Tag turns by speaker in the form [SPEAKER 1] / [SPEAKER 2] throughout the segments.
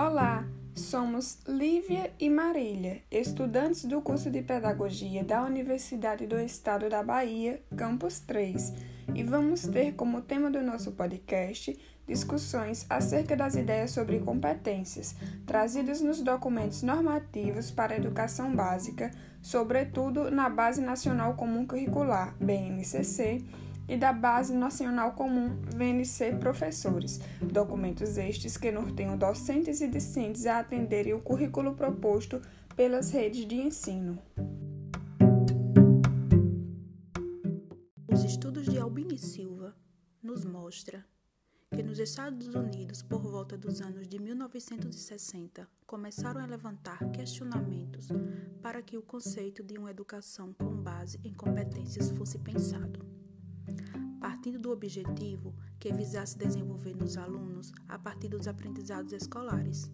[SPEAKER 1] Olá, somos Lívia e Marília, estudantes do curso de Pedagogia da Universidade do Estado da Bahia, Campus 3, e vamos ter como tema do nosso podcast discussões acerca das ideias sobre competências trazidas nos documentos normativos para a educação básica, sobretudo na Base Nacional Comum Curricular, BNCC e da Base Nacional Comum VNC Professores, documentos estes que norteiam docentes e discentes a atenderem o currículo proposto pelas redes de ensino.
[SPEAKER 2] Os estudos de Albini Silva nos mostra que nos Estados Unidos, por volta dos anos de 1960, começaram a levantar questionamentos para que o conceito de uma educação com base em competências fosse pensado partindo do objetivo que visasse desenvolver nos alunos, a partir dos aprendizados escolares,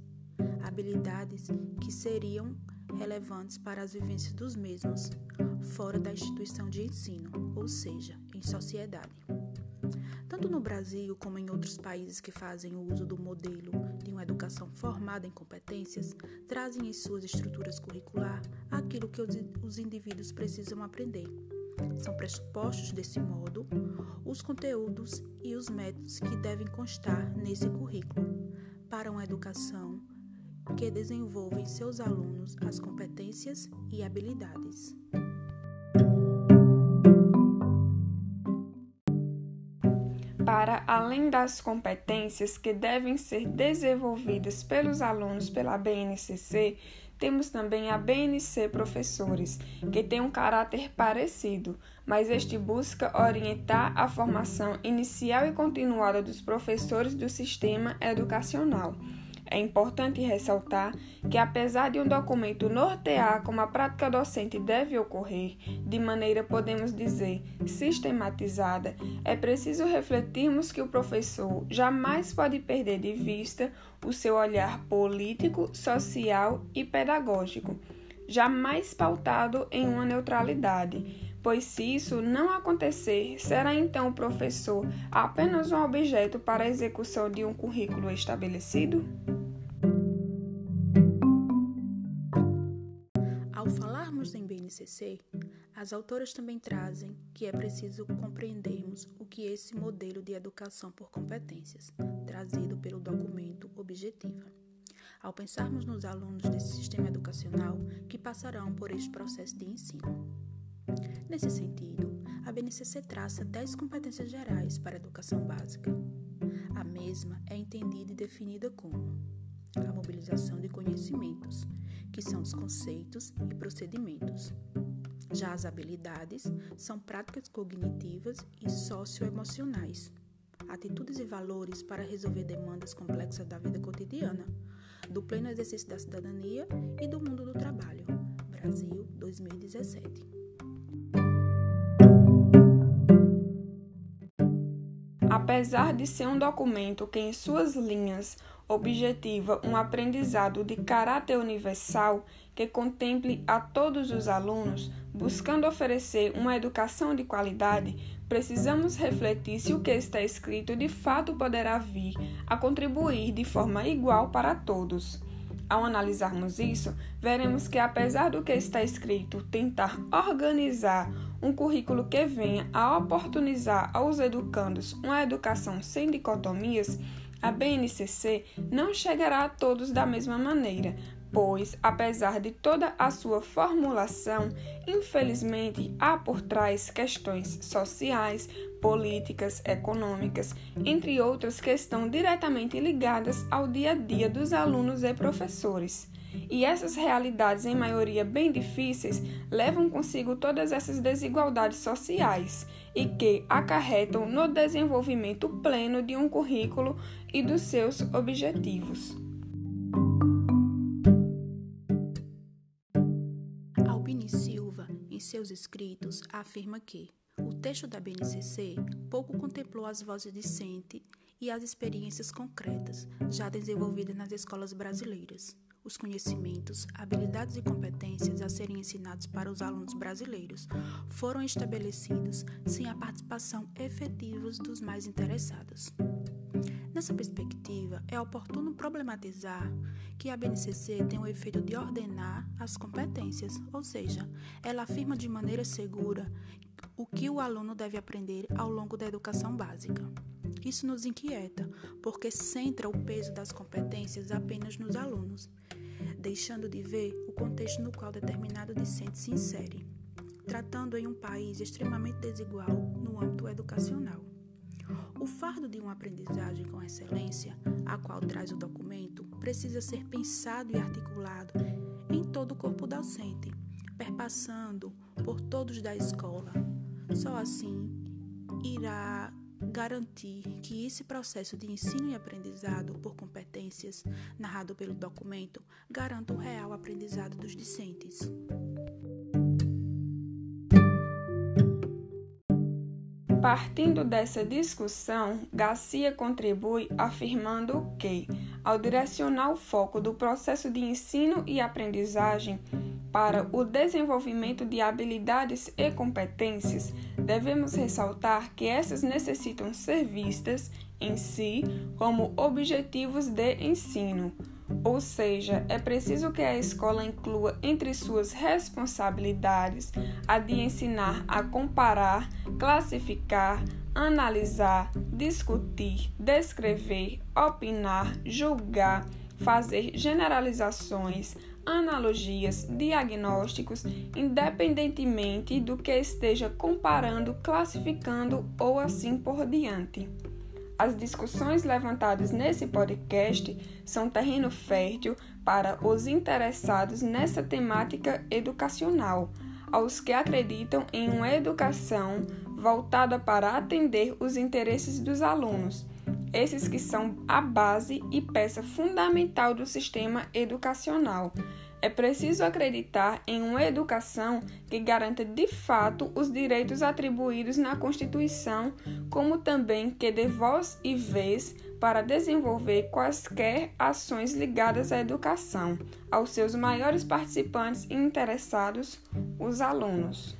[SPEAKER 2] habilidades que seriam relevantes para as vivências dos mesmos, fora da instituição de ensino, ou seja, em sociedade. Tanto no Brasil como em outros países que fazem o uso do modelo de uma educação formada em competências, trazem em suas estruturas curricular aquilo que os indivíduos precisam aprender são pressupostos desse modo os conteúdos e os métodos que devem constar nesse currículo para uma educação que desenvolva em seus alunos as competências e habilidades.
[SPEAKER 1] Para além das competências que devem ser desenvolvidas pelos alunos pela BNCC, temos também a BNC Professores, que tem um caráter parecido, mas este busca orientar a formação inicial e continuada dos professores do sistema educacional. É importante ressaltar que, apesar de um documento nortear como a prática docente deve ocorrer, de maneira, podemos dizer, sistematizada, é preciso refletirmos que o professor jamais pode perder de vista o seu olhar político, social e pedagógico, jamais pautado em uma neutralidade pois se isso não acontecer, será então o professor apenas um objeto para a execução de um currículo estabelecido?
[SPEAKER 2] Ao falarmos em BNCC, as autoras também trazem que é preciso compreendermos o que é esse modelo de educação por competências, trazido pelo documento Objetiva. Ao pensarmos nos alunos desse sistema educacional que passarão por este processo de ensino. Nesse sentido, a BNCC traça 10 competências gerais para a educação básica. A mesma é entendida e definida como a mobilização de conhecimentos, que são os conceitos e procedimentos. Já as habilidades são práticas cognitivas e socioemocionais, atitudes e valores para resolver demandas complexas da vida cotidiana, do pleno exercício da cidadania e do mundo do trabalho. Brasil 2017.
[SPEAKER 1] Apesar de ser um documento que, em suas linhas, objetiva um aprendizado de caráter universal que contemple a todos os alunos, buscando oferecer uma educação de qualidade, precisamos refletir se o que está escrito de fato poderá vir a contribuir de forma igual para todos. Ao analisarmos isso, veremos que, apesar do que está escrito tentar organizar um currículo que venha a oportunizar aos educandos uma educação sem dicotomias, a BNCC não chegará a todos da mesma maneira, pois, apesar de toda a sua formulação, infelizmente há por trás questões sociais, políticas, econômicas, entre outras que estão diretamente ligadas ao dia a dia dos alunos e professores. E essas realidades, em maioria bem difíceis, levam consigo todas essas desigualdades sociais e que acarretam no desenvolvimento pleno de um currículo e dos seus objetivos.
[SPEAKER 2] seus escritos, afirma que o texto da BNCC pouco contemplou as vozes discentes e as experiências concretas já desenvolvidas nas escolas brasileiras, os conhecimentos, habilidades e competências a serem ensinados para os alunos brasileiros foram estabelecidos sem a participação efetiva dos mais interessados. Nessa perspectiva, é oportuno problematizar que a BNCC tem o efeito de ordenar as competências, ou seja, ela afirma de maneira segura o que o aluno deve aprender ao longo da educação básica. Isso nos inquieta, porque centra o peso das competências apenas nos alunos, deixando de ver o contexto no qual determinado discente se insere, tratando em um país extremamente desigual no âmbito educacional. O fardo de uma aprendizagem com excelência, a qual traz o documento, precisa ser pensado e articulado em todo o corpo docente, perpassando por todos da escola. Só assim irá garantir que esse processo de ensino e aprendizado por competências, narrado pelo documento, garanta o real aprendizado dos discentes.
[SPEAKER 1] Partindo dessa discussão, Garcia contribui afirmando que, ao direcionar o foco do processo de ensino e aprendizagem para o desenvolvimento de habilidades e competências, devemos ressaltar que essas necessitam ser vistas em si como objetivos de ensino. Ou seja, é preciso que a escola inclua entre suas responsabilidades a de ensinar a comparar, classificar, analisar, discutir, descrever, opinar, julgar, fazer generalizações, analogias, diagnósticos, independentemente do que esteja comparando, classificando ou assim por diante. As discussões levantadas nesse podcast são terreno fértil para os interessados nessa temática educacional, aos que acreditam em uma educação voltada para atender os interesses dos alunos, esses que são a base e peça fundamental do sistema educacional é preciso acreditar em uma educação que garanta de fato os direitos atribuídos na Constituição, como também que dê voz e vez para desenvolver quaisquer ações ligadas à educação aos seus maiores participantes e interessados, os alunos.